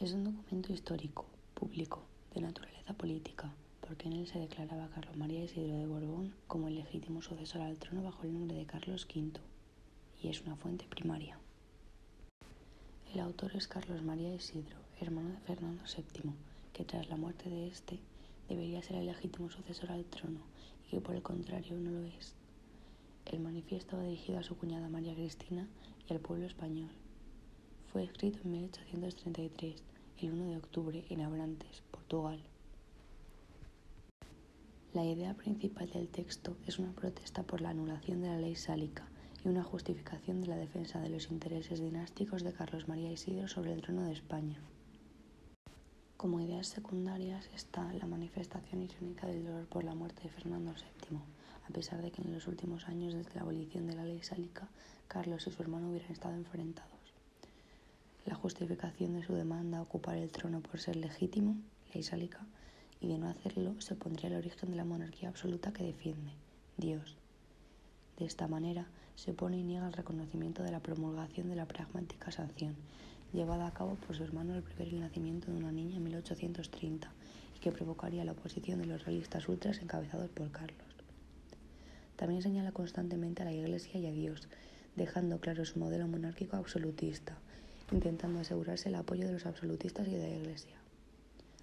Es un documento histórico, público, de naturaleza política, porque en él se declaraba a Carlos María Isidro de Borbón como el legítimo sucesor al trono bajo el nombre de Carlos V, y es una fuente primaria. El autor es Carlos María Isidro, hermano de Fernando VII, que tras la muerte de éste debería ser el legítimo sucesor al trono y que por el contrario no lo es. El manifiesto va dirigido a su cuñada María Cristina y al pueblo español. Fue escrito en 1833 el 1 de octubre en Abrantes, Portugal. La idea principal del texto es una protesta por la anulación de la ley sálica y una justificación de la defensa de los intereses dinásticos de Carlos María Isidro sobre el trono de España. Como ideas secundarias está la manifestación irónica del dolor por la muerte de Fernando VII, a pesar de que en los últimos años desde la abolición de la ley sálica, Carlos y su hermano hubieran estado enfrentados la justificación de su demanda a ocupar el trono por ser legítimo, ley sálica, y de no hacerlo se pondría el origen de la monarquía absoluta que defiende, Dios. De esta manera se opone y niega el reconocimiento de la promulgación de la pragmática sanción, llevada a cabo por su hermano al prever el nacimiento de una niña en 1830 y que provocaría la oposición de los realistas ultras encabezados por Carlos. También señala constantemente a la Iglesia y a Dios, dejando claro su modelo monárquico absolutista, intentando asegurarse el apoyo de los absolutistas y de la Iglesia.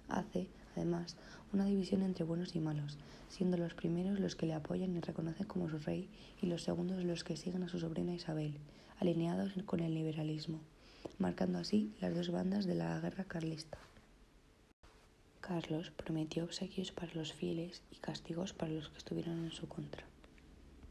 Hace, además, una división entre buenos y malos, siendo los primeros los que le apoyan y reconocen como su rey y los segundos los que siguen a su sobrina Isabel, alineados con el liberalismo, marcando así las dos bandas de la guerra carlista. Carlos prometió obsequios para los fieles y castigos para los que estuvieron en su contra.